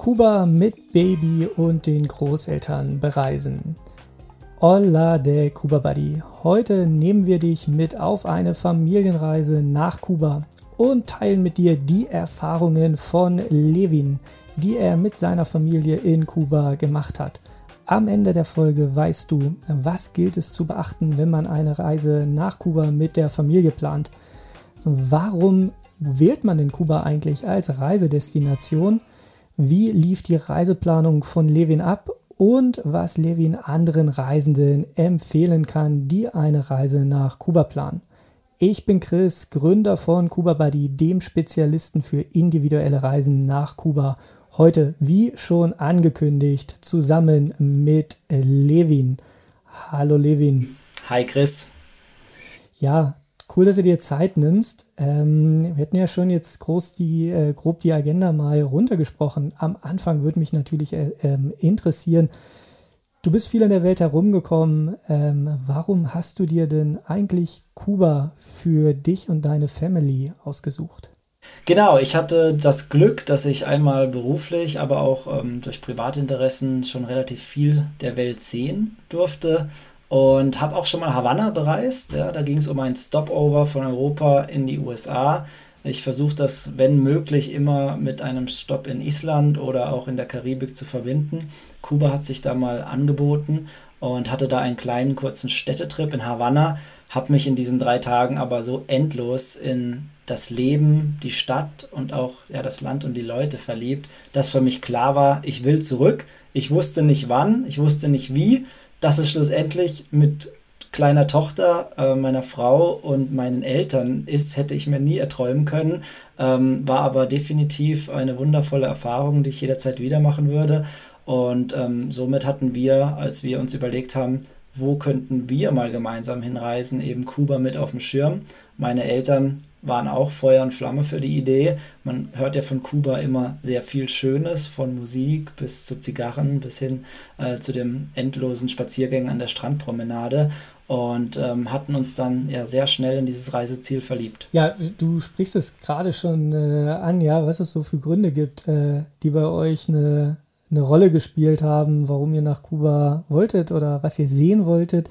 Kuba mit Baby und den Großeltern bereisen. Hola de Kuba Buddy. Heute nehmen wir dich mit auf eine Familienreise nach Kuba und teilen mit dir die Erfahrungen von Levin, die er mit seiner Familie in Kuba gemacht hat. Am Ende der Folge weißt du, was gilt es zu beachten, wenn man eine Reise nach Kuba mit der Familie plant. Warum wählt man denn Kuba eigentlich als Reisedestination? Wie lief die Reiseplanung von Levin ab und was Levin anderen Reisenden empfehlen kann, die eine Reise nach Kuba planen? Ich bin Chris, Gründer von Kuba Buddy, dem Spezialisten für individuelle Reisen nach Kuba. Heute, wie schon angekündigt, zusammen mit Levin. Hallo Levin. Hi Chris. Ja, Cool, dass du dir Zeit nimmst. Ähm, wir hätten ja schon jetzt groß die, äh, grob die Agenda mal runtergesprochen. Am Anfang würde mich natürlich äh, ähm, interessieren, du bist viel in der Welt herumgekommen. Ähm, warum hast du dir denn eigentlich Kuba für dich und deine Family ausgesucht? Genau, ich hatte das Glück, dass ich einmal beruflich, aber auch ähm, durch Privatinteressen schon relativ viel der Welt sehen durfte und habe auch schon mal Havanna bereist. Ja, da ging es um ein Stopover von Europa in die USA. Ich versuche das, wenn möglich, immer mit einem Stopp in Island oder auch in der Karibik zu verbinden. Kuba hat sich da mal angeboten und hatte da einen kleinen kurzen Städtetrip in Havanna, habe mich in diesen drei Tagen aber so endlos in das Leben, die Stadt und auch ja, das Land und die Leute verliebt, dass für mich klar war, ich will zurück. Ich wusste nicht wann, ich wusste nicht wie, dass es schlussendlich mit kleiner Tochter äh, meiner Frau und meinen Eltern ist, hätte ich mir nie erträumen können. Ähm, war aber definitiv eine wundervolle Erfahrung, die ich jederzeit wieder machen würde. Und ähm, somit hatten wir, als wir uns überlegt haben, wo könnten wir mal gemeinsam hinreisen, eben Kuba mit auf dem Schirm. Meine Eltern waren auch Feuer und Flamme für die Idee. Man hört ja von Kuba immer sehr viel Schönes, von Musik bis zu Zigarren bis hin äh, zu dem endlosen Spaziergängen an der Strandpromenade und ähm, hatten uns dann ja sehr schnell in dieses Reiseziel verliebt. Ja, du sprichst es gerade schon äh, an, ja, was es so für Gründe gibt, äh, die bei euch eine, eine Rolle gespielt haben, warum ihr nach Kuba wolltet oder was ihr sehen wolltet.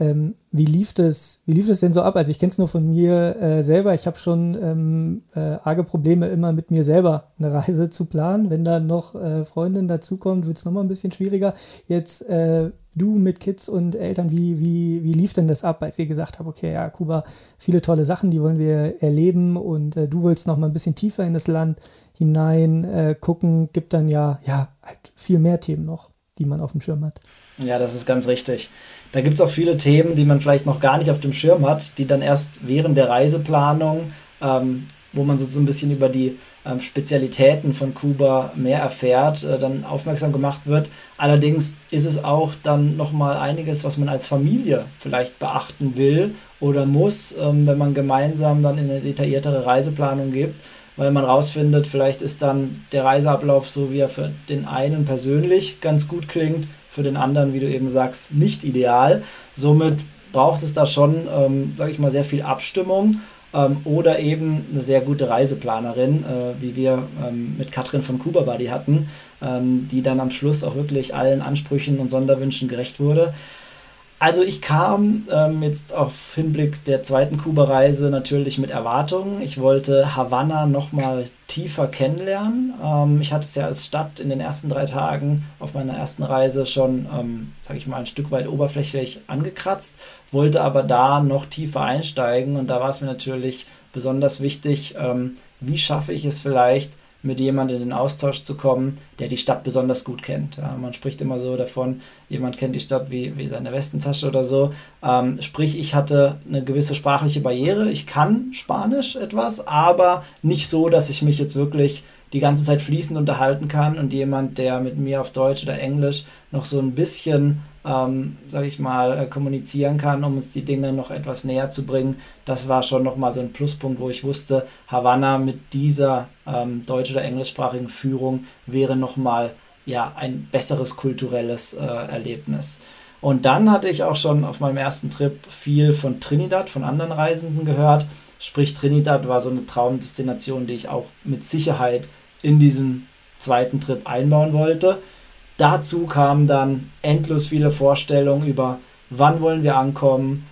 Ähm, wie lief das, wie lief das denn so ab? Also ich kenne es nur von mir äh, selber. Ich habe schon ähm, äh, arge Probleme immer mit mir selber eine Reise zu planen. Wenn dann noch äh, Freundin dazukommt, wird es nochmal ein bisschen schwieriger. Jetzt äh, du mit Kids und Eltern, wie, wie, wie lief denn das ab, als ihr gesagt habt, okay, ja, Kuba, viele tolle Sachen, die wollen wir erleben und äh, du willst noch mal ein bisschen tiefer in das Land hinein äh, gucken, gibt dann ja, ja, halt viel mehr Themen noch die man auf dem Schirm hat. Ja, das ist ganz richtig. Da gibt es auch viele Themen, die man vielleicht noch gar nicht auf dem Schirm hat, die dann erst während der Reiseplanung, ähm, wo man so, ein bisschen über die ähm, Spezialitäten von Kuba mehr erfährt, äh, dann aufmerksam gemacht wird. Allerdings ist es auch dann nochmal einiges, was man als Familie vielleicht beachten will oder muss, ähm, wenn man gemeinsam dann in eine detailliertere Reiseplanung gibt weil man rausfindet, vielleicht ist dann der Reiseablauf so, wie er für den einen persönlich ganz gut klingt, für den anderen, wie du eben sagst, nicht ideal. Somit braucht es da schon, ähm, sage ich mal, sehr viel Abstimmung ähm, oder eben eine sehr gute Reiseplanerin, äh, wie wir ähm, mit Katrin von Kuba Buddy hatten, ähm, die dann am Schluss auch wirklich allen Ansprüchen und Sonderwünschen gerecht wurde. Also ich kam ähm, jetzt auf Hinblick der zweiten Kuba-Reise natürlich mit Erwartungen. Ich wollte Havanna nochmal tiefer kennenlernen. Ähm, ich hatte es ja als Stadt in den ersten drei Tagen auf meiner ersten Reise schon, ähm, sage ich mal, ein Stück weit oberflächlich angekratzt, wollte aber da noch tiefer einsteigen und da war es mir natürlich besonders wichtig, ähm, wie schaffe ich es vielleicht, mit jemandem in den Austausch zu kommen, der die Stadt besonders gut kennt. Ja, man spricht immer so davon, jemand kennt die Stadt wie, wie seine Westentasche oder so. Ähm, sprich, ich hatte eine gewisse sprachliche Barriere. Ich kann Spanisch etwas, aber nicht so, dass ich mich jetzt wirklich die ganze Zeit fließend unterhalten kann und jemand, der mit mir auf Deutsch oder Englisch noch so ein bisschen ähm, sage ich mal, äh, kommunizieren kann, um uns die Dinge noch etwas näher zu bringen. Das war schon nochmal so ein Pluspunkt, wo ich wusste, Havanna mit dieser ähm, deutsch- oder englischsprachigen Führung wäre nochmal ja, ein besseres kulturelles äh, Erlebnis. Und dann hatte ich auch schon auf meinem ersten Trip viel von Trinidad, von anderen Reisenden gehört. Sprich, Trinidad war so eine Traumdestination, die ich auch mit Sicherheit in diesem zweiten Trip einbauen wollte. Dazu kamen dann endlos viele Vorstellungen über, wann wollen wir ankommen,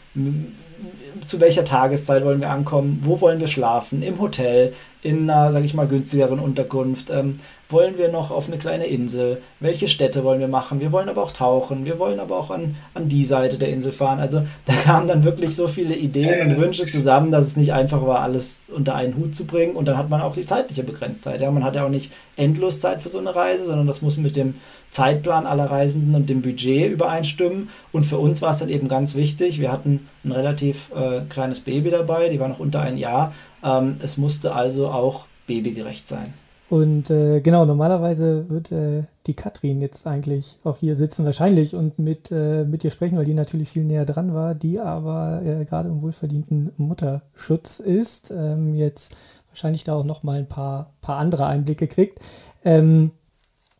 zu welcher Tageszeit wollen wir ankommen, wo wollen wir schlafen, im Hotel, in einer, sag ich mal, günstigeren Unterkunft, ähm, wollen wir noch auf eine kleine Insel, welche Städte wollen wir machen, wir wollen aber auch tauchen, wir wollen aber auch an, an die Seite der Insel fahren. Also da kamen dann wirklich so viele Ideen und Wünsche zusammen, dass es nicht einfach war, alles unter einen Hut zu bringen. Und dann hat man auch die zeitliche Begrenztheit. Ja, man hat ja auch nicht endlos Zeit für so eine Reise, sondern das muss mit dem Zeitplan aller Reisenden und dem Budget übereinstimmen. Und für uns war es dann eben ganz wichtig, wir hatten ein relativ äh, kleines Baby dabei, die war noch unter ein Jahr. Ähm, es musste also auch babygerecht sein. Und äh, genau, normalerweise wird äh, die Katrin jetzt eigentlich auch hier sitzen, wahrscheinlich, und mit, äh, mit dir sprechen, weil die natürlich viel näher dran war, die aber äh, gerade im wohlverdienten Mutterschutz ist. Ähm, jetzt wahrscheinlich da auch nochmal ein paar, paar andere Einblicke kriegt. Ähm,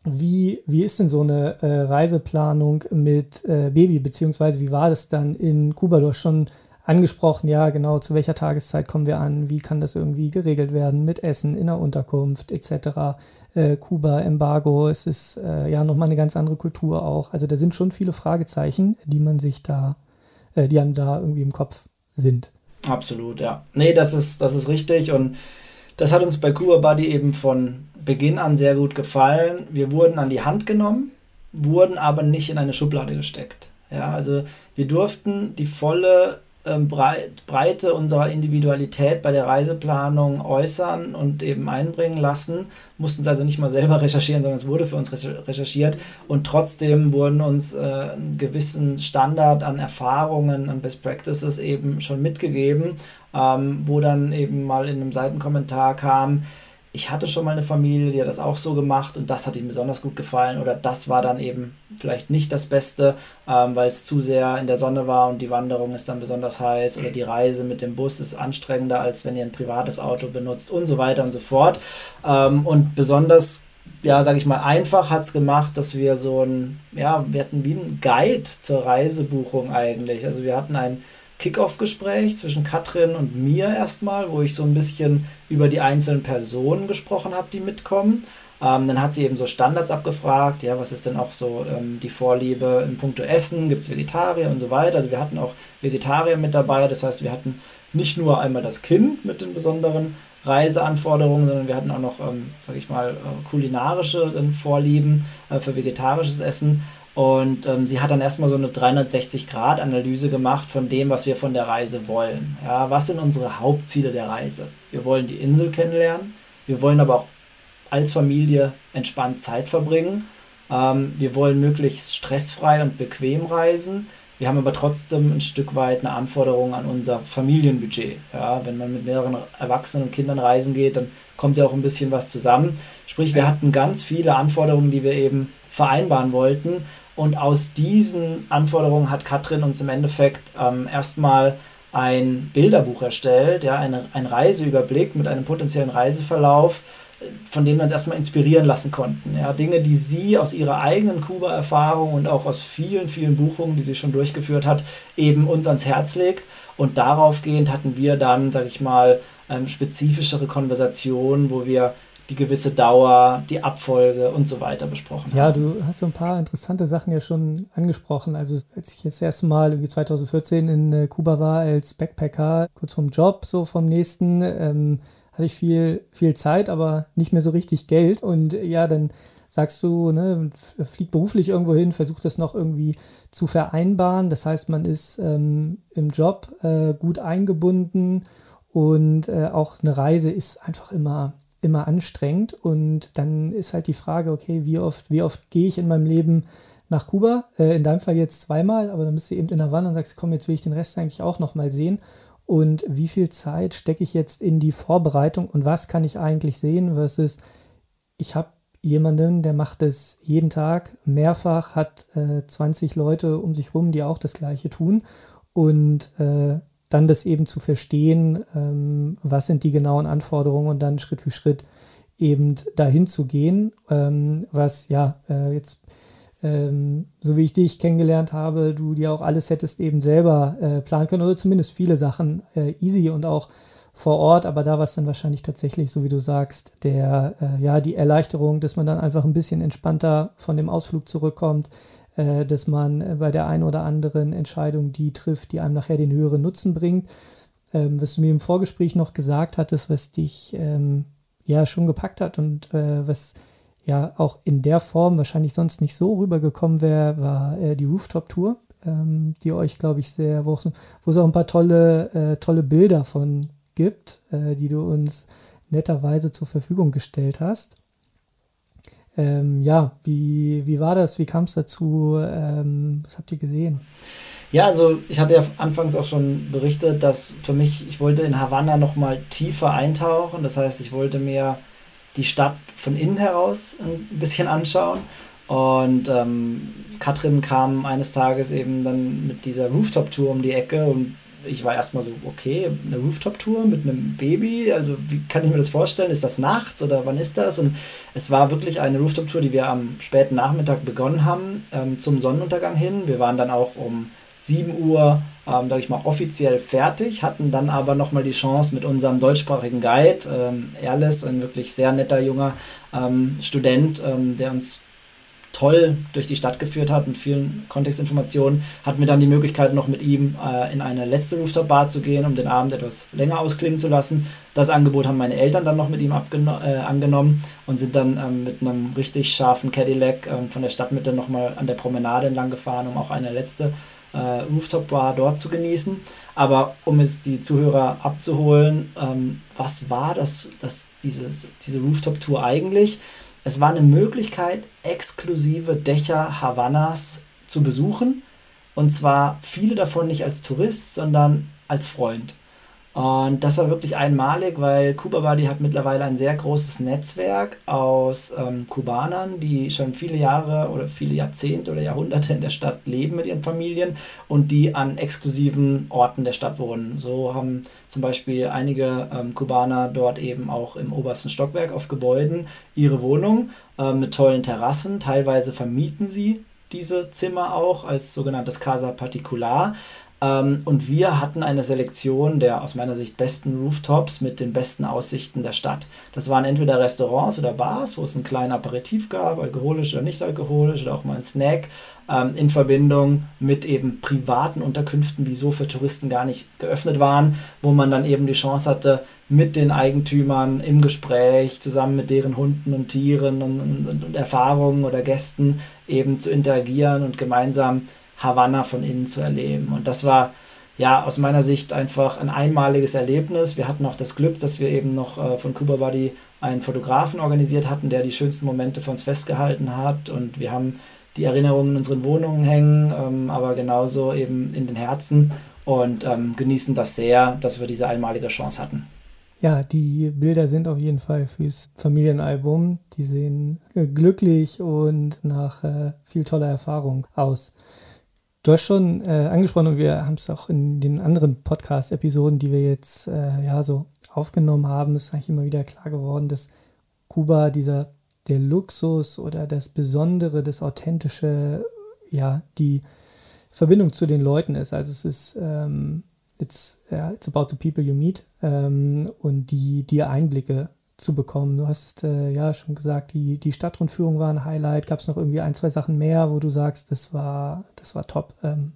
wie, wie ist denn so eine äh, Reiseplanung mit äh, Baby, beziehungsweise wie war das dann in Kuba? Du hast schon angesprochen, ja, genau, zu welcher Tageszeit kommen wir an, wie kann das irgendwie geregelt werden mit Essen in der Unterkunft etc. Äh, Kuba, Embargo, es ist äh, ja nochmal eine ganz andere Kultur auch. Also da sind schon viele Fragezeichen, die man sich da, äh, die einem da irgendwie im Kopf sind. Absolut, ja. Nee, das ist, das ist richtig und das hat uns bei Kuba Buddy eben von Beginn an sehr gut gefallen. Wir wurden an die Hand genommen, wurden aber nicht in eine Schublade gesteckt. Ja, also wir durften die volle Breite unserer Individualität bei der Reiseplanung äußern und eben einbringen lassen. Mussten es also nicht mal selber recherchieren, sondern es wurde für uns recherchiert. Und trotzdem wurden uns äh, einen gewissen Standard an Erfahrungen, an Best Practices eben schon mitgegeben, ähm, wo dann eben mal in einem Seitenkommentar kam, ich hatte schon mal eine Familie, die hat das auch so gemacht und das hat ihm besonders gut gefallen oder das war dann eben vielleicht nicht das Beste, ähm, weil es zu sehr in der Sonne war und die Wanderung ist dann besonders heiß oder die Reise mit dem Bus ist anstrengender, als wenn ihr ein privates Auto benutzt und so weiter und so fort. Ähm, und besonders ja, sage ich mal, einfach hat es gemacht, dass wir so ein, ja, wir hatten wie ein Guide zur Reisebuchung eigentlich. Also wir hatten ein Kickoff-Gespräch zwischen Katrin und mir erstmal, wo ich so ein bisschen über die einzelnen Personen gesprochen habe, die mitkommen. Ähm, dann hat sie eben so Standards abgefragt, ja, was ist denn auch so ähm, die Vorliebe in puncto Essen, gibt es Vegetarier und so weiter. Also wir hatten auch Vegetarier mit dabei, das heißt, wir hatten nicht nur einmal das Kind mit den besonderen Reiseanforderungen, sondern wir hatten auch noch, ähm, sag ich mal, äh, kulinarische Vorlieben äh, für vegetarisches Essen. Und ähm, sie hat dann erstmal so eine 360-Grad-Analyse gemacht von dem, was wir von der Reise wollen. Ja, was sind unsere Hauptziele der Reise? Wir wollen die Insel kennenlernen. Wir wollen aber auch als Familie entspannt Zeit verbringen. Ähm, wir wollen möglichst stressfrei und bequem reisen. Wir haben aber trotzdem ein Stück weit eine Anforderung an unser Familienbudget. Ja, wenn man mit mehreren Erwachsenen und Kindern reisen geht, dann kommt ja auch ein bisschen was zusammen. Sprich, wir hatten ganz viele Anforderungen, die wir eben vereinbaren wollten. Und aus diesen Anforderungen hat Katrin uns im Endeffekt ähm, erstmal ein Bilderbuch erstellt, ja, eine, ein Reiseüberblick mit einem potenziellen Reiseverlauf, von dem wir uns erstmal inspirieren lassen konnten. Ja, Dinge, die sie aus ihrer eigenen Kuba-Erfahrung und auch aus vielen, vielen Buchungen, die sie schon durchgeführt hat, eben uns ans Herz legt. Und daraufgehend hatten wir dann, sage ich mal, ähm, spezifischere Konversationen, wo wir die gewisse Dauer, die Abfolge und so weiter besprochen ja, haben. Ja, du hast so ein paar interessante Sachen ja schon angesprochen. Also als ich das erste Mal irgendwie 2014 in äh, Kuba war als Backpacker, kurz vom Job, so vom nächsten, ähm, hatte ich viel, viel Zeit, aber nicht mehr so richtig Geld. Und ja, dann sagst du, ne, fliegt beruflich irgendwo hin, versucht das noch irgendwie zu vereinbaren. Das heißt, man ist ähm, im Job äh, gut eingebunden und äh, auch eine Reise ist einfach immer immer anstrengend. Und dann ist halt die Frage, okay, wie oft, wie oft gehe ich in meinem Leben nach Kuba? Äh, in deinem Fall jetzt zweimal, aber dann bist du eben in der Wanne und sagst, komm, jetzt will ich den Rest eigentlich auch nochmal sehen. Und wie viel Zeit stecke ich jetzt in die Vorbereitung und was kann ich eigentlich sehen versus ich habe jemanden, der macht es jeden Tag mehrfach, hat äh, 20 Leute um sich rum, die auch das gleiche tun und äh, dann das eben zu verstehen, ähm, was sind die genauen Anforderungen und dann Schritt für Schritt eben dahin zu gehen, ähm, was ja äh, jetzt, ähm, so wie ich dich kennengelernt habe, du dir auch alles hättest eben selber äh, planen können oder zumindest viele Sachen äh, easy und auch vor Ort, aber da war es dann wahrscheinlich tatsächlich, so wie du sagst, der, äh, ja, die Erleichterung, dass man dann einfach ein bisschen entspannter von dem Ausflug zurückkommt, äh, dass man äh, bei der einen oder anderen Entscheidung die trifft, die einem nachher den höheren Nutzen bringt. Ähm, was du mir im Vorgespräch noch gesagt hattest, was dich ähm, ja schon gepackt hat und äh, was ja auch in der Form wahrscheinlich sonst nicht so rübergekommen wäre, war äh, die Rooftop-Tour, ähm, die euch, glaube ich, sehr, wo, wo es auch ein paar tolle, äh, tolle Bilder von gibt, äh, die du uns netterweise zur Verfügung gestellt hast. Ähm, ja, wie, wie war das? Wie kam es dazu? Ähm, was habt ihr gesehen? Ja, also ich hatte ja anfangs auch schon berichtet, dass für mich, ich wollte in Havanna nochmal tiefer eintauchen. Das heißt, ich wollte mir die Stadt von innen heraus ein bisschen anschauen. Und ähm, Katrin kam eines Tages eben dann mit dieser Rooftop-Tour um die Ecke und ich war erstmal so, okay, eine Rooftop-Tour mit einem Baby, also wie kann ich mir das vorstellen? Ist das nachts oder wann ist das? Und es war wirklich eine Rooftop-Tour, die wir am späten Nachmittag begonnen haben, ähm, zum Sonnenuntergang hin. Wir waren dann auch um 7 Uhr, ähm, sag ich mal, offiziell fertig, hatten dann aber nochmal die Chance mit unserem deutschsprachigen Guide, ähm, Erles, ein wirklich sehr netter junger ähm, Student, ähm, der uns toll durch die Stadt geführt hat mit vielen Kontextinformationen, hatten wir dann die Möglichkeit, noch mit ihm äh, in eine letzte Rooftop-Bar zu gehen, um den Abend etwas länger ausklingen zu lassen. Das Angebot haben meine Eltern dann noch mit ihm äh, angenommen und sind dann ähm, mit einem richtig scharfen Cadillac ähm, von der Stadtmitte nochmal an der Promenade entlang gefahren, um auch eine letzte äh, Rooftop-Bar dort zu genießen. Aber um es die Zuhörer abzuholen, ähm, was war das, das dieses, diese Rooftop-Tour eigentlich? Es war eine Möglichkeit, exklusive Dächer Havannas zu besuchen. Und zwar viele davon nicht als Tourist, sondern als Freund. Und das war wirklich einmalig, weil Cuba Buddy hat mittlerweile ein sehr großes Netzwerk aus ähm, Kubanern, die schon viele Jahre oder viele Jahrzehnte oder Jahrhunderte in der Stadt leben mit ihren Familien und die an exklusiven Orten der Stadt wohnen. So haben zum Beispiel einige ähm, Kubaner dort eben auch im obersten Stockwerk auf Gebäuden ihre Wohnung äh, mit tollen Terrassen. Teilweise vermieten sie diese Zimmer auch als sogenanntes Casa Particular. Ähm, und wir hatten eine Selektion der aus meiner Sicht besten Rooftops mit den besten Aussichten der Stadt. Das waren entweder Restaurants oder Bars, wo es einen kleinen Aperitif gab, alkoholisch oder nicht alkoholisch oder auch mal ein Snack, ähm, in Verbindung mit eben privaten Unterkünften, die so für Touristen gar nicht geöffnet waren, wo man dann eben die Chance hatte, mit den Eigentümern im Gespräch, zusammen mit deren Hunden und Tieren und, und, und Erfahrungen oder Gästen eben zu interagieren und gemeinsam Havanna von innen zu erleben. Und das war ja aus meiner Sicht einfach ein einmaliges Erlebnis. Wir hatten auch das Glück, dass wir eben noch äh, von Cuba Buddy einen Fotografen organisiert hatten, der die schönsten Momente für uns festgehalten hat. Und wir haben die Erinnerungen in unseren Wohnungen hängen, ähm, aber genauso eben in den Herzen und ähm, genießen das sehr, dass wir diese einmalige Chance hatten. Ja, die Bilder sind auf jeden Fall fürs Familienalbum. Die sehen äh, glücklich und nach äh, viel toller Erfahrung aus. Du hast schon äh, angesprochen und wir haben es auch in den anderen Podcast-Episoden, die wir jetzt äh, ja so aufgenommen haben, ist eigentlich immer wieder klar geworden, dass Kuba dieser der Luxus oder das Besondere, das Authentische, ja, die Verbindung zu den Leuten ist. Also es ist ähm, it's, yeah, it's about the people you meet ähm, und die, die Einblicke zu bekommen. Du hast äh, ja schon gesagt, die, die Stadtrundführung war ein Highlight. Gab es noch irgendwie ein, zwei Sachen mehr, wo du sagst, das war, das war top? Ähm.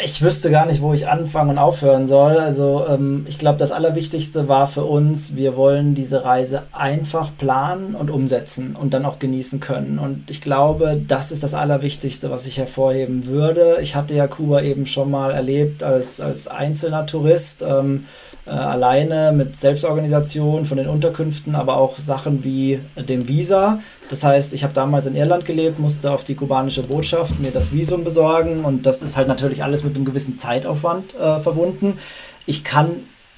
Ich wüsste gar nicht, wo ich anfangen und aufhören soll. Also ähm, ich glaube, das Allerwichtigste war für uns, wir wollen diese Reise einfach planen und umsetzen und dann auch genießen können. Und ich glaube, das ist das Allerwichtigste, was ich hervorheben würde. Ich hatte ja Kuba eben schon mal erlebt als, als einzelner Tourist. Ähm, äh, alleine mit Selbstorganisation von den Unterkünften, aber auch Sachen wie dem Visa. Das heißt, ich habe damals in Irland gelebt, musste auf die kubanische Botschaft mir das Visum besorgen und das ist halt natürlich alles mit einem gewissen Zeitaufwand äh, verbunden. Ich kann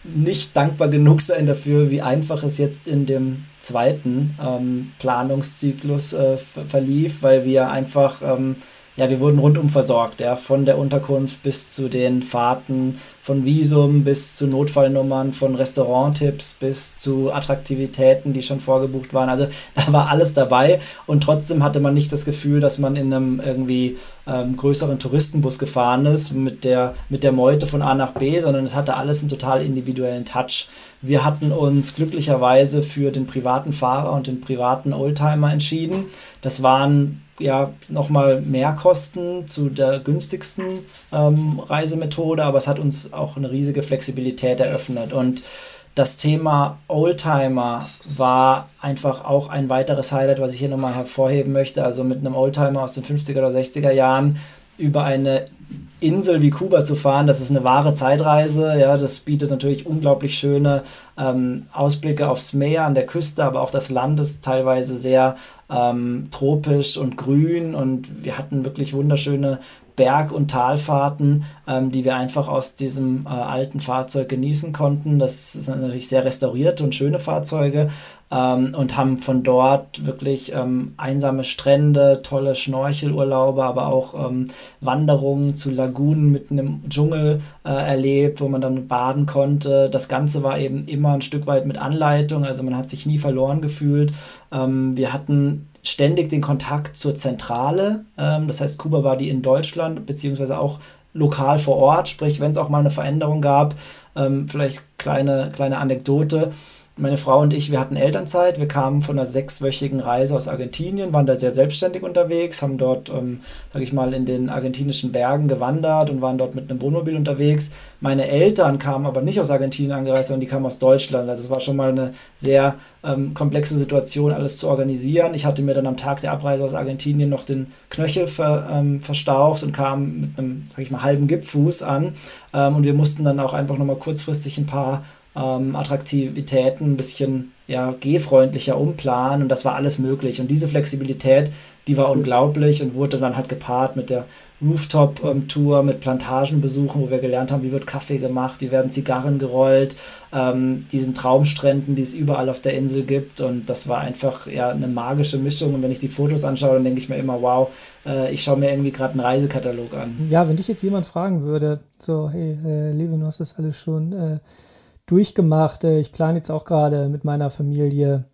nicht dankbar genug sein dafür, wie einfach es jetzt in dem zweiten ähm, Planungszyklus äh, verlief, weil wir einfach, ähm, ja, wir wurden rundum versorgt, ja, von der Unterkunft bis zu den Fahrten, von Visum bis zu Notfallnummern, von Restauranttipps bis zu Attraktivitäten, die schon vorgebucht waren. Also da war alles dabei und trotzdem hatte man nicht das Gefühl, dass man in einem irgendwie ähm, größeren Touristenbus gefahren ist mit der, mit der Meute von A nach B, sondern es hatte alles einen total individuellen Touch. Wir hatten uns glücklicherweise für den privaten Fahrer und den privaten Oldtimer entschieden. Das waren ja nochmal mehr Kosten zu der günstigsten ähm, Reisemethode, aber es hat uns auch eine riesige Flexibilität eröffnet. Und das Thema Oldtimer war einfach auch ein weiteres Highlight, was ich hier nochmal hervorheben möchte. Also mit einem Oldtimer aus den 50er oder 60er Jahren über eine Insel wie Kuba zu fahren, das ist eine wahre Zeitreise. Ja, das bietet natürlich unglaublich schöne ähm, Ausblicke aufs Meer an der Küste, aber auch das Land ist teilweise sehr ähm, tropisch und grün und wir hatten wirklich wunderschöne Berg- und Talfahrten, ähm, die wir einfach aus diesem äh, alten Fahrzeug genießen konnten. Das sind natürlich sehr restaurierte und schöne Fahrzeuge ähm, und haben von dort wirklich ähm, einsame Strände, tolle Schnorchelurlaube, aber auch ähm, Wanderungen zu Lagunen mitten im Dschungel äh, erlebt, wo man dann baden konnte. Das Ganze war eben immer ein Stück weit mit Anleitung, also man hat sich nie verloren gefühlt. Ähm, wir hatten ständig den Kontakt zur Zentrale. Ähm, das heißt, Kuba war die in Deutschland, beziehungsweise auch lokal vor Ort, sprich, wenn es auch mal eine Veränderung gab, ähm, vielleicht kleine, kleine Anekdote meine Frau und ich, wir hatten Elternzeit. Wir kamen von einer sechswöchigen Reise aus Argentinien, waren da sehr selbstständig unterwegs, haben dort, ähm, sage ich mal, in den argentinischen Bergen gewandert und waren dort mit einem Wohnmobil unterwegs. Meine Eltern kamen aber nicht aus Argentinien angereist, sondern die kamen aus Deutschland. Also es war schon mal eine sehr ähm, komplexe Situation, alles zu organisieren. Ich hatte mir dann am Tag der Abreise aus Argentinien noch den Knöchel ver, ähm, verstaucht und kam mit einem, sag ich mal, halben Gipfuß an. Ähm, und wir mussten dann auch einfach nochmal kurzfristig ein paar ähm, Attraktivitäten ein bisschen ja, gehfreundlicher umplanen und das war alles möglich. Und diese Flexibilität, die war unglaublich und wurde dann halt gepaart mit der Rooftop-Tour, mit Plantagenbesuchen, wo wir gelernt haben, wie wird Kaffee gemacht, wie werden Zigarren gerollt, ähm, diesen Traumstränden, die es überall auf der Insel gibt. Und das war einfach ja eine magische Mischung. Und wenn ich die Fotos anschaue, dann denke ich mir immer, wow, äh, ich schaue mir irgendwie gerade einen Reisekatalog an. Ja, wenn dich jetzt jemand fragen würde, so, hey, äh, Levin, du hast das alles schon äh, durchgemacht. Ich plane jetzt auch gerade mit meiner Familie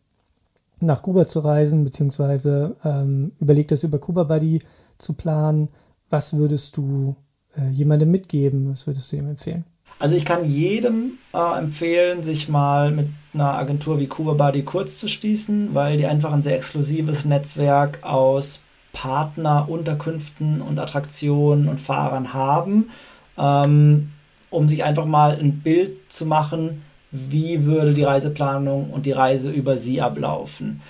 nach Kuba zu reisen, beziehungsweise ähm, überlegt es über Kuba Buddy zu planen. Was würdest du äh, jemandem mitgeben? Was würdest du ihm empfehlen? Also ich kann jedem äh, empfehlen, sich mal mit einer Agentur wie Kuba Buddy kurz zu schließen, weil die einfach ein sehr exklusives Netzwerk aus Partner, Unterkünften und Attraktionen und Fahrern haben. Ähm, um sich einfach mal ein Bild zu machen, wie würde die Reiseplanung und die Reise über sie ablaufen.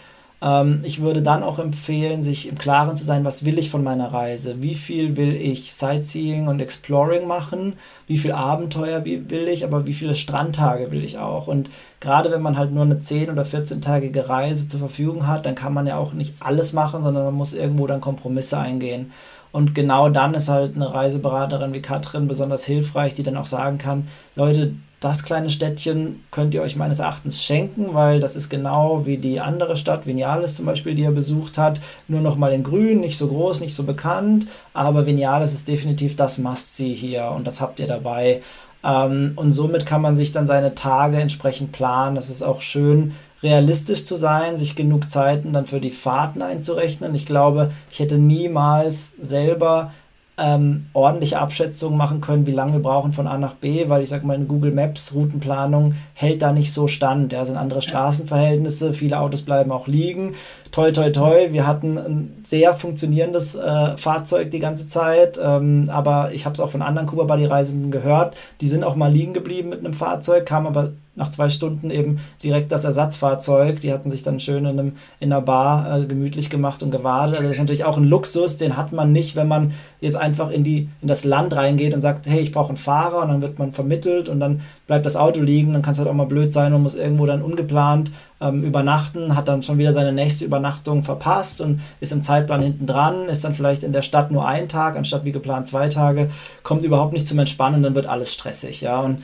Ähm, ich würde dann auch empfehlen, sich im Klaren zu sein, was will ich von meiner Reise? Wie viel will ich Sightseeing und Exploring machen? Wie viel Abenteuer will ich? Aber wie viele Strandtage will ich auch? Und gerade wenn man halt nur eine 10- oder 14-tägige Reise zur Verfügung hat, dann kann man ja auch nicht alles machen, sondern man muss irgendwo dann Kompromisse eingehen. Und genau dann ist halt eine Reiseberaterin wie Katrin besonders hilfreich, die dann auch sagen kann, Leute, das kleine Städtchen könnt ihr euch meines Erachtens schenken, weil das ist genau wie die andere Stadt, Vinales zum Beispiel, die er besucht hat, nur noch mal in grün, nicht so groß, nicht so bekannt, aber Vinales ist definitiv das Must-See hier und das habt ihr dabei. Ähm, und somit kann man sich dann seine Tage entsprechend planen. Das ist auch schön, realistisch zu sein, sich genug Zeiten dann für die Fahrten einzurechnen. Ich glaube, ich hätte niemals selber ähm, ordentliche Abschätzungen machen können, wie lange wir brauchen von A nach B, weil ich sage mal, eine Google Maps Routenplanung hält da nicht so stand. Ja, sind andere Straßenverhältnisse, viele Autos bleiben auch liegen. Toi, toi, toi, wir hatten ein sehr funktionierendes äh, Fahrzeug die ganze Zeit, ähm, aber ich habe es auch von anderen Kuba Buddy Reisenden gehört, die sind auch mal liegen geblieben mit einem Fahrzeug, kamen aber nach zwei Stunden eben direkt das Ersatzfahrzeug. Die hatten sich dann schön in, einem, in einer Bar äh, gemütlich gemacht und gewartet. Also das ist natürlich auch ein Luxus, den hat man nicht, wenn man jetzt einfach in, die, in das Land reingeht und sagt, hey, ich brauche einen Fahrer und dann wird man vermittelt und dann bleibt das Auto liegen. Dann kann es halt auch mal blöd sein und muss irgendwo dann ungeplant ähm, übernachten, hat dann schon wieder seine nächste Übernachtung verpasst und ist im Zeitplan hinten dran, ist dann vielleicht in der Stadt nur ein Tag, anstatt wie geplant zwei Tage, kommt überhaupt nicht zum Entspannen dann wird alles stressig. Ja, und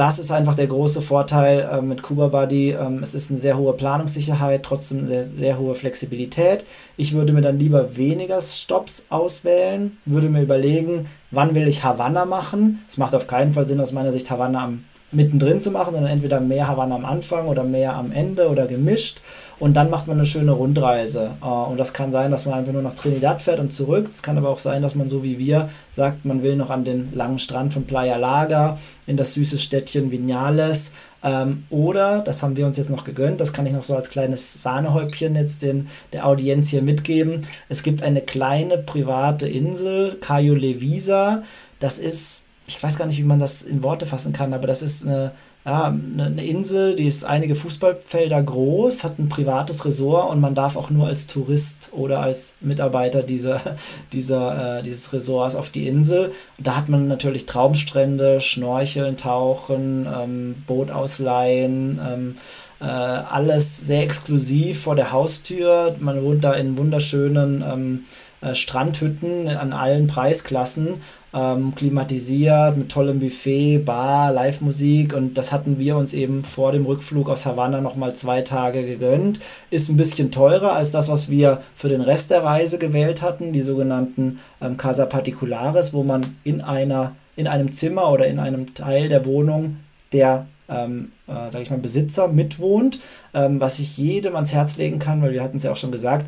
das ist einfach der große Vorteil äh, mit Kuba Buddy. Ähm, es ist eine sehr hohe Planungssicherheit, trotzdem eine sehr hohe Flexibilität. Ich würde mir dann lieber weniger Stops auswählen, würde mir überlegen, wann will ich Havanna machen. Es macht auf keinen Fall Sinn aus meiner Sicht Havanna am mittendrin zu machen, sondern entweder mehr Havanna am Anfang oder mehr am Ende oder gemischt. Und dann macht man eine schöne Rundreise. Äh, und das kann sein, dass man einfach nur nach Trinidad fährt und zurück. Es kann aber auch sein, dass man so wie wir sagt, man will noch an den langen Strand von Playa Laga, in das süße Städtchen Vinales. Ähm, oder, das haben wir uns jetzt noch gegönnt, das kann ich noch so als kleines Sahnehäubchen jetzt den, der Audienz hier mitgeben. Es gibt eine kleine private Insel, Cayo Levisa. Das ist ich weiß gar nicht, wie man das in Worte fassen kann, aber das ist eine, ja, eine Insel, die ist einige Fußballfelder groß, hat ein privates Resort und man darf auch nur als Tourist oder als Mitarbeiter dieser, dieser, äh, dieses Resorts auf die Insel. Und da hat man natürlich Traumstrände, Schnorcheln, Tauchen, ähm, Boot ausleihen, ähm, äh, alles sehr exklusiv vor der Haustür. Man wohnt da in wunderschönen ähm, äh, Strandhütten an allen Preisklassen ähm, klimatisiert, mit tollem Buffet, Bar, Live-Musik und das hatten wir uns eben vor dem Rückflug aus Havanna nochmal zwei Tage gegönnt. Ist ein bisschen teurer als das, was wir für den Rest der Reise gewählt hatten, die sogenannten ähm, Casa Particulares, wo man in einer in einem Zimmer oder in einem Teil der Wohnung der ähm, äh, sage ich mal, Besitzer mitwohnt, ähm, was ich jedem ans Herz legen kann, weil wir hatten es ja auch schon gesagt,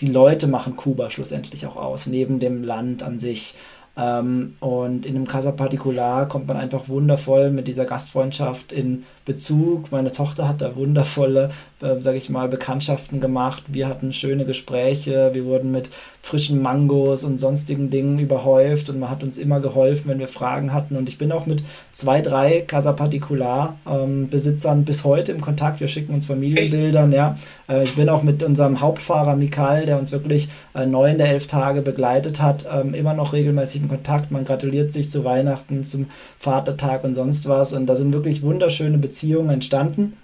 die Leute machen Kuba schlussendlich auch aus, neben dem Land an sich. Ähm, und in einem Casa Particular kommt man einfach wundervoll mit dieser Gastfreundschaft in Bezug. Meine Tochter hat da wundervolle, äh, sage ich mal, Bekanntschaften gemacht. Wir hatten schöne Gespräche. Wir wurden mit frischen Mangos und sonstigen Dingen überhäuft und man hat uns immer geholfen, wenn wir Fragen hatten. Und ich bin auch mit zwei, drei Casa Particular ähm, Besitzern bis heute im Kontakt. Wir schicken uns Familienbildern. Ja. Äh, ich bin auch mit unserem Hauptfahrer Mikal, der uns wirklich äh, neun der elf Tage begleitet hat, ähm, immer noch regelmäßig im Kontakt. Man gratuliert sich zu Weihnachten, zum Vatertag und sonst was. Und da sind wirklich wunderschöne Beziehungen entstanden.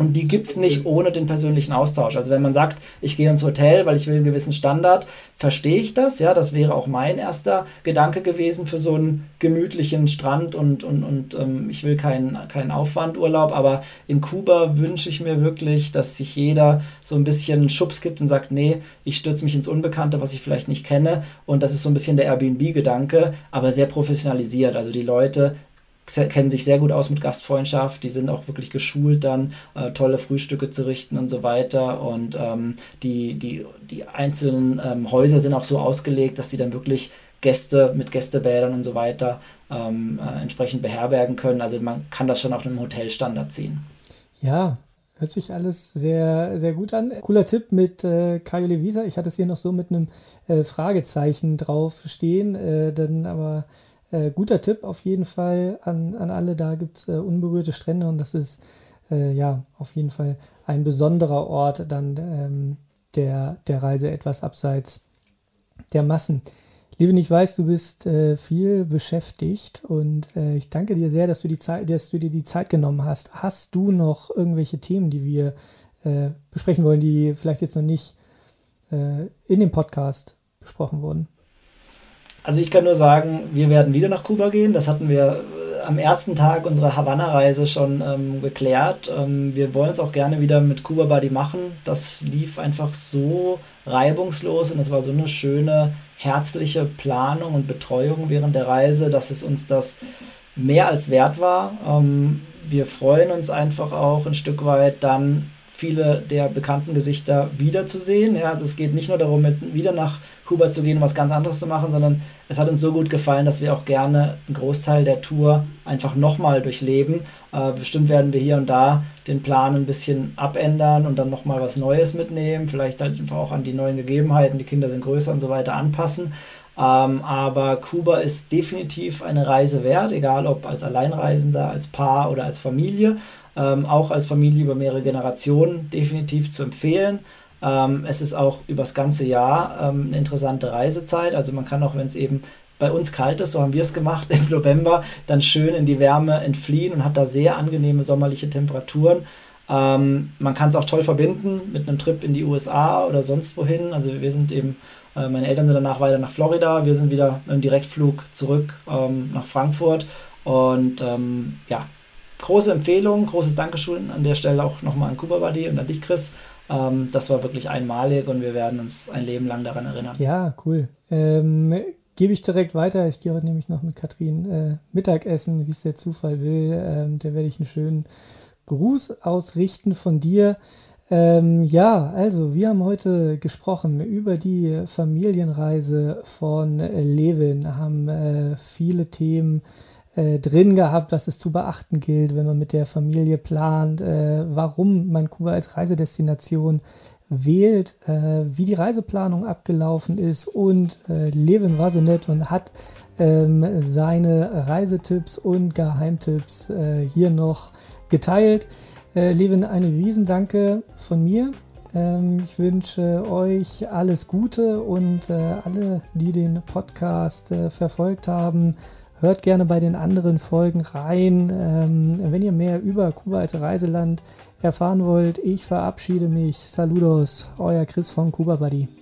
Und die gibt es nicht ohne den persönlichen Austausch. Also wenn man sagt, ich gehe ins Hotel, weil ich will einen gewissen Standard, verstehe ich das. Ja, das wäre auch mein erster Gedanke gewesen für so einen gemütlichen Strand und, und, und ähm, ich will keinen keinen Aufwandurlaub. Aber in Kuba wünsche ich mir wirklich, dass sich jeder so ein bisschen Schubs gibt und sagt, nee, ich stürze mich ins Unbekannte, was ich vielleicht nicht kenne. Und das ist so ein bisschen der Airbnb-Gedanke, aber sehr professionalisiert. Also die Leute kennen sich sehr gut aus mit Gastfreundschaft, die sind auch wirklich geschult dann, äh, tolle Frühstücke zu richten und so weiter. Und ähm, die, die, die einzelnen ähm, Häuser sind auch so ausgelegt, dass sie dann wirklich Gäste mit Gästebädern und so weiter ähm, äh, entsprechend beherbergen können. Also man kann das schon auf einem Hotelstandard ziehen. Ja, hört sich alles sehr, sehr gut an. Cooler Tipp mit äh, Caio Levisa. Ich hatte es hier noch so mit einem äh, Fragezeichen drauf stehen, äh, dann aber äh, guter Tipp auf jeden Fall an, an alle. Da gibt es äh, unberührte Strände und das ist äh, ja auf jeden Fall ein besonderer Ort dann ähm, der, der Reise etwas abseits der Massen. Liebe, ich weiß, du bist äh, viel beschäftigt und äh, ich danke dir sehr, dass du, die Zeit, dass du dir die Zeit genommen hast. Hast du noch irgendwelche Themen, die wir äh, besprechen wollen, die vielleicht jetzt noch nicht in dem Podcast besprochen wurden? Also ich kann nur sagen, wir werden wieder nach Kuba gehen. Das hatten wir äh, am ersten Tag unserer Havanna-Reise schon ähm, geklärt. Ähm, wir wollen es auch gerne wieder mit Kuba Buddy machen. Das lief einfach so reibungslos und es war so eine schöne, herzliche Planung und Betreuung während der Reise, dass es uns das mehr als wert war. Ähm, wir freuen uns einfach auch ein Stück weit dann viele der bekannten Gesichter wiederzusehen. Ja, also es geht nicht nur darum, jetzt wieder nach Kuba zu gehen, um was ganz anderes zu machen, sondern es hat uns so gut gefallen, dass wir auch gerne einen Großteil der Tour einfach nochmal durchleben. Äh, bestimmt werden wir hier und da den Plan ein bisschen abändern und dann nochmal was Neues mitnehmen, vielleicht halt einfach auch an die neuen Gegebenheiten, die Kinder sind größer und so weiter anpassen. Ähm, aber Kuba ist definitiv eine Reise wert, egal ob als Alleinreisender, als Paar oder als Familie ähm, auch als Familie über mehrere Generationen definitiv zu empfehlen. Ähm, es ist auch übers ganze Jahr ähm, eine interessante Reisezeit. Also man kann auch, wenn es eben bei uns kalt ist, so haben wir es gemacht im November, dann schön in die Wärme entfliehen und hat da sehr angenehme sommerliche Temperaturen. Ähm, man kann es auch toll verbinden mit einem Trip in die USA oder sonst wohin. Also wir sind eben, äh, meine Eltern sind danach weiter nach Florida, wir sind wieder im Direktflug zurück ähm, nach Frankfurt und ähm, ja, große Empfehlung, großes Dankeschön an der Stelle auch nochmal an Kuba Buddy und an dich, Chris. Ähm, das war wirklich einmalig und wir werden uns ein Leben lang daran erinnern. Ja, cool. Ähm, Gebe ich direkt weiter. Ich gehe heute nämlich noch mit Katrin äh, Mittagessen, wie es der Zufall will. Ähm, da werde ich einen schönen Gruß ausrichten von dir. Ähm, ja, also wir haben heute gesprochen über die Familienreise von Levin, haben äh, viele Themen äh, drin gehabt, was es zu beachten gilt, wenn man mit der Familie plant, äh, warum man Kuba als Reisedestination wählt, äh, wie die Reiseplanung abgelaufen ist und äh, Levin war so nett und hat ähm, seine Reisetipps und Geheimtipps äh, hier noch geteilt. Äh, Levin, eine Riesendanke von mir. Ähm, ich wünsche euch alles Gute und äh, alle, die den Podcast äh, verfolgt haben, hört gerne bei den anderen Folgen rein. Ähm, wenn ihr mehr über Kuba als Reiseland erfahren wollt, ich verabschiede mich. Saludos, euer Chris von Kuba Buddy.